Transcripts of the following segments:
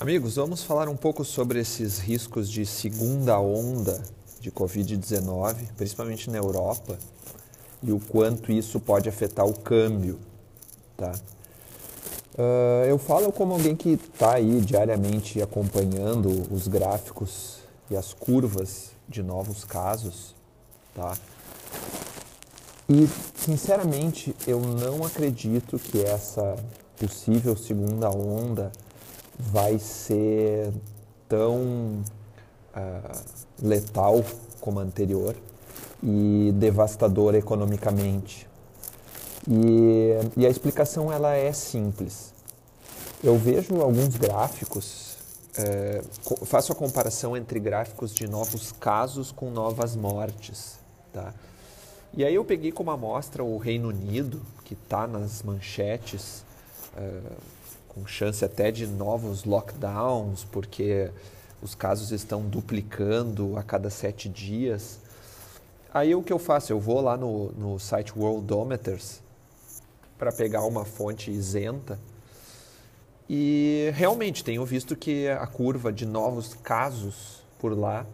Amigos, vamos falar um pouco sobre esses riscos de segunda onda de Covid-19, principalmente na Europa, e o quanto isso pode afetar o câmbio. Tá? Uh, eu falo como alguém que está aí diariamente acompanhando os gráficos e as curvas de novos casos. Tá? E, sinceramente, eu não acredito que essa possível segunda onda vai ser tão uh, letal como a anterior e devastadora economicamente. E, e, a explicação ela é simples. Eu vejo alguns gráficos, é, faço a comparação entre gráficos de novos casos com novas mortes. Tá? E aí eu peguei como amostra o Reino Unido, que está nas manchetes, é, com chance até de novos lockdowns, porque os casos estão duplicando a cada sete dias. Aí o que eu faço? Eu vou lá no, no site Worldometers para pegar uma fonte isenta e realmente tenho visto que a curva de novos casos por lá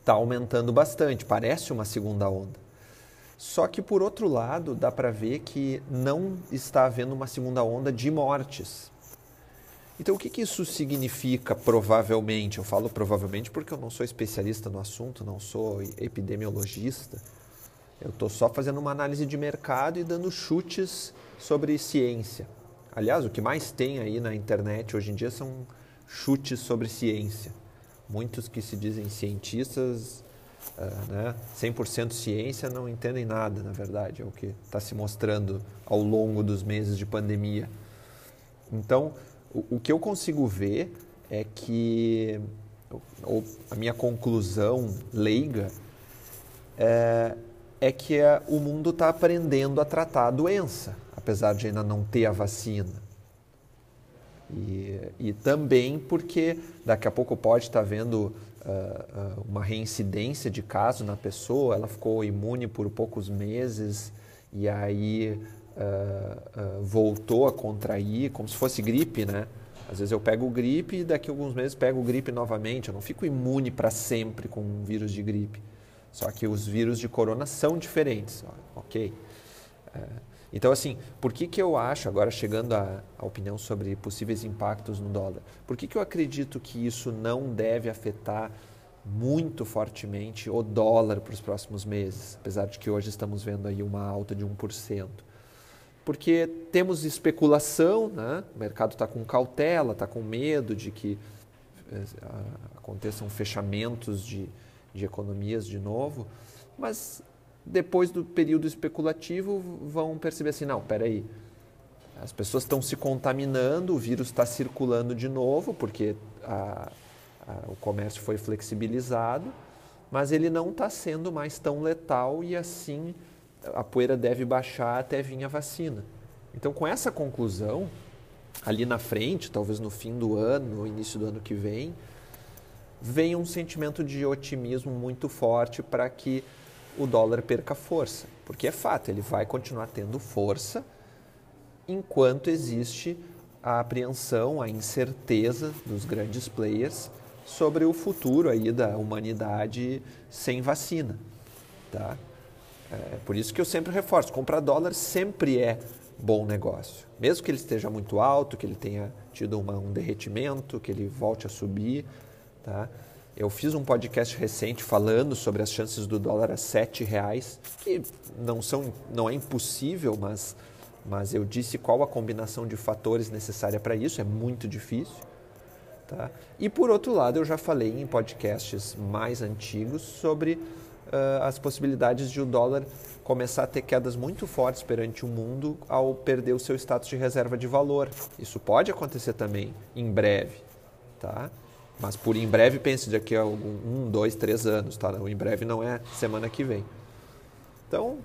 está aumentando bastante, parece uma segunda onda. Só que, por outro lado, dá para ver que não está havendo uma segunda onda de mortes. Então, o que, que, isso significa provavelmente? Eu falo provavelmente porque eu não sou especialista no assunto, não sou epidemiologista. Eu estou só fazendo uma análise de mercado e dando chutes sobre ciência. Aliás, o que mais tem aí na internet hoje em dia são chutes sobre ciência. Muitos que se dizem cientistas uh, né, 100% ciência não entendem nada, na verdade, é o que está se mostrando ao longo dos meses de pandemia. Então, o, o que eu consigo ver é que, ou a minha conclusão leiga, é, é que a, o mundo está aprendendo a tratar a doença, apesar de ainda não ter a vacina. E, e também porque daqui a pouco pode estar tá vendo uh, uma reincidência de caso na pessoa, ela ficou imune por poucos meses e aí uh, voltou a contrair, como se fosse gripe, né? Às vezes eu pego gripe e daqui a alguns meses pego gripe novamente. Eu não fico imune para sempre com um vírus de gripe. Só que os vírus de corona são diferentes, ok? Então, assim, por que, que eu acho, agora chegando à, à opinião sobre possíveis impactos no dólar, por que, que eu acredito que isso não deve afetar muito fortemente o dólar para os próximos meses, apesar de que hoje estamos vendo aí uma alta de 1%? Porque temos especulação, né? o mercado está com cautela, está com medo de que eh, aconteçam fechamentos de, de economias de novo, mas depois do período especulativo, vão perceber assim: não, peraí, as pessoas estão se contaminando, o vírus está circulando de novo, porque a, a, o comércio foi flexibilizado, mas ele não está sendo mais tão letal e assim a poeira deve baixar até vir a vacina. Então, com essa conclusão, ali na frente, talvez no fim do ano, no início do ano que vem, vem um sentimento de otimismo muito forte para que o dólar perca força. Porque é fato, ele vai continuar tendo força enquanto existe a apreensão, a incerteza dos grandes players sobre o futuro aí da humanidade sem vacina. Tá? É por isso que eu sempre reforço, comprar dólar sempre é bom negócio. Mesmo que ele esteja muito alto, que ele tenha tido uma, um derretimento, que ele volte a subir, tá? Eu fiz um podcast recente falando sobre as chances do dólar a sete reais, que não, são, não é impossível, mas, mas eu disse qual a combinação de fatores necessária para isso, é muito difícil. Tá? E por outro lado, eu já falei em podcasts mais antigos sobre uh, as possibilidades de o dólar começar a ter quedas muito fortes perante o mundo ao perder o seu status de reserva de valor. Isso pode acontecer também em breve. Tá? Mas por em breve, pense daqui a algum, um, dois, três anos, tá? O em breve não é semana que vem. Então,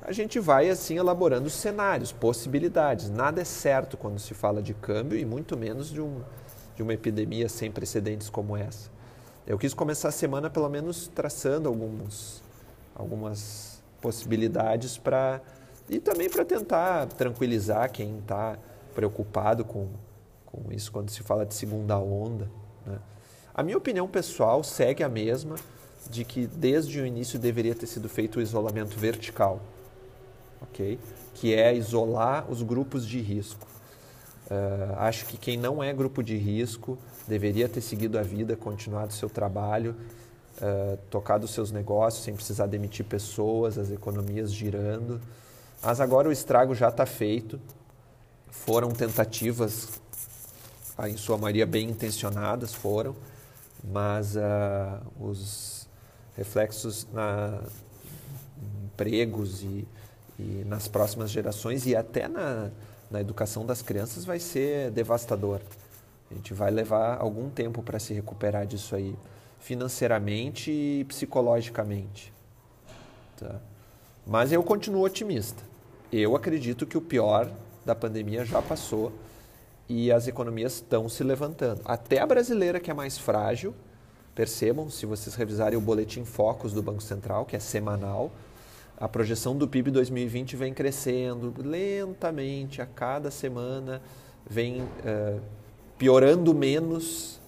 a gente vai assim elaborando cenários, possibilidades. Nada é certo quando se fala de câmbio e muito menos de, um, de uma epidemia sem precedentes como essa. Eu quis começar a semana pelo menos traçando alguns, algumas possibilidades para e também para tentar tranquilizar quem está preocupado com com isso quando se fala de segunda onda. Né? A minha opinião pessoal segue a mesma de que desde o início deveria ter sido feito o isolamento vertical, ok? Que é isolar os grupos de risco. Uh, acho que quem não é grupo de risco deveria ter seguido a vida, continuado seu trabalho, uh, tocado seus negócios sem precisar demitir pessoas, as economias girando. Mas agora o estrago já está feito. Foram tentativas, em sua maioria bem intencionadas, foram, mas uh, os reflexos na empregos e, e nas próximas gerações e até na, na educação das crianças vai ser devastador. A gente vai levar algum tempo para se recuperar disso aí, financeiramente e psicologicamente. Tá? Mas eu continuo otimista. Eu acredito que o pior da pandemia já passou e as economias estão se levantando. Até a brasileira, que é mais frágil, percebam, se vocês revisarem o boletim Focus do Banco Central, que é semanal, a projeção do PIB 2020 vem crescendo lentamente, a cada semana vem uh, piorando menos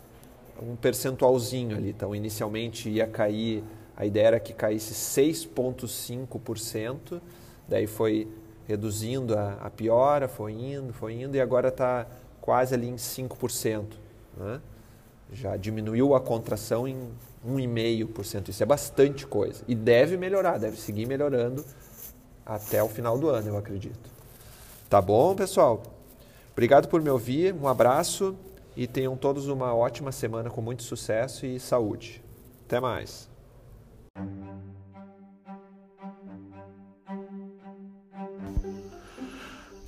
um percentualzinho ali. Então, inicialmente ia cair, a ideia era que caísse 6,5%, daí foi reduzindo a, a, piora, foi indo, foi indo, e agora está quase ali em 5%. Né? Já diminuiu a contração em 1,5%. Isso é bastante coisa. E deve melhorar, deve seguir melhorando até o final do ano, eu acredito. Tá bom, pessoal? Obrigado por me ouvir, um abraço e tenham todos uma ótima semana com muito sucesso e saúde. Até mais.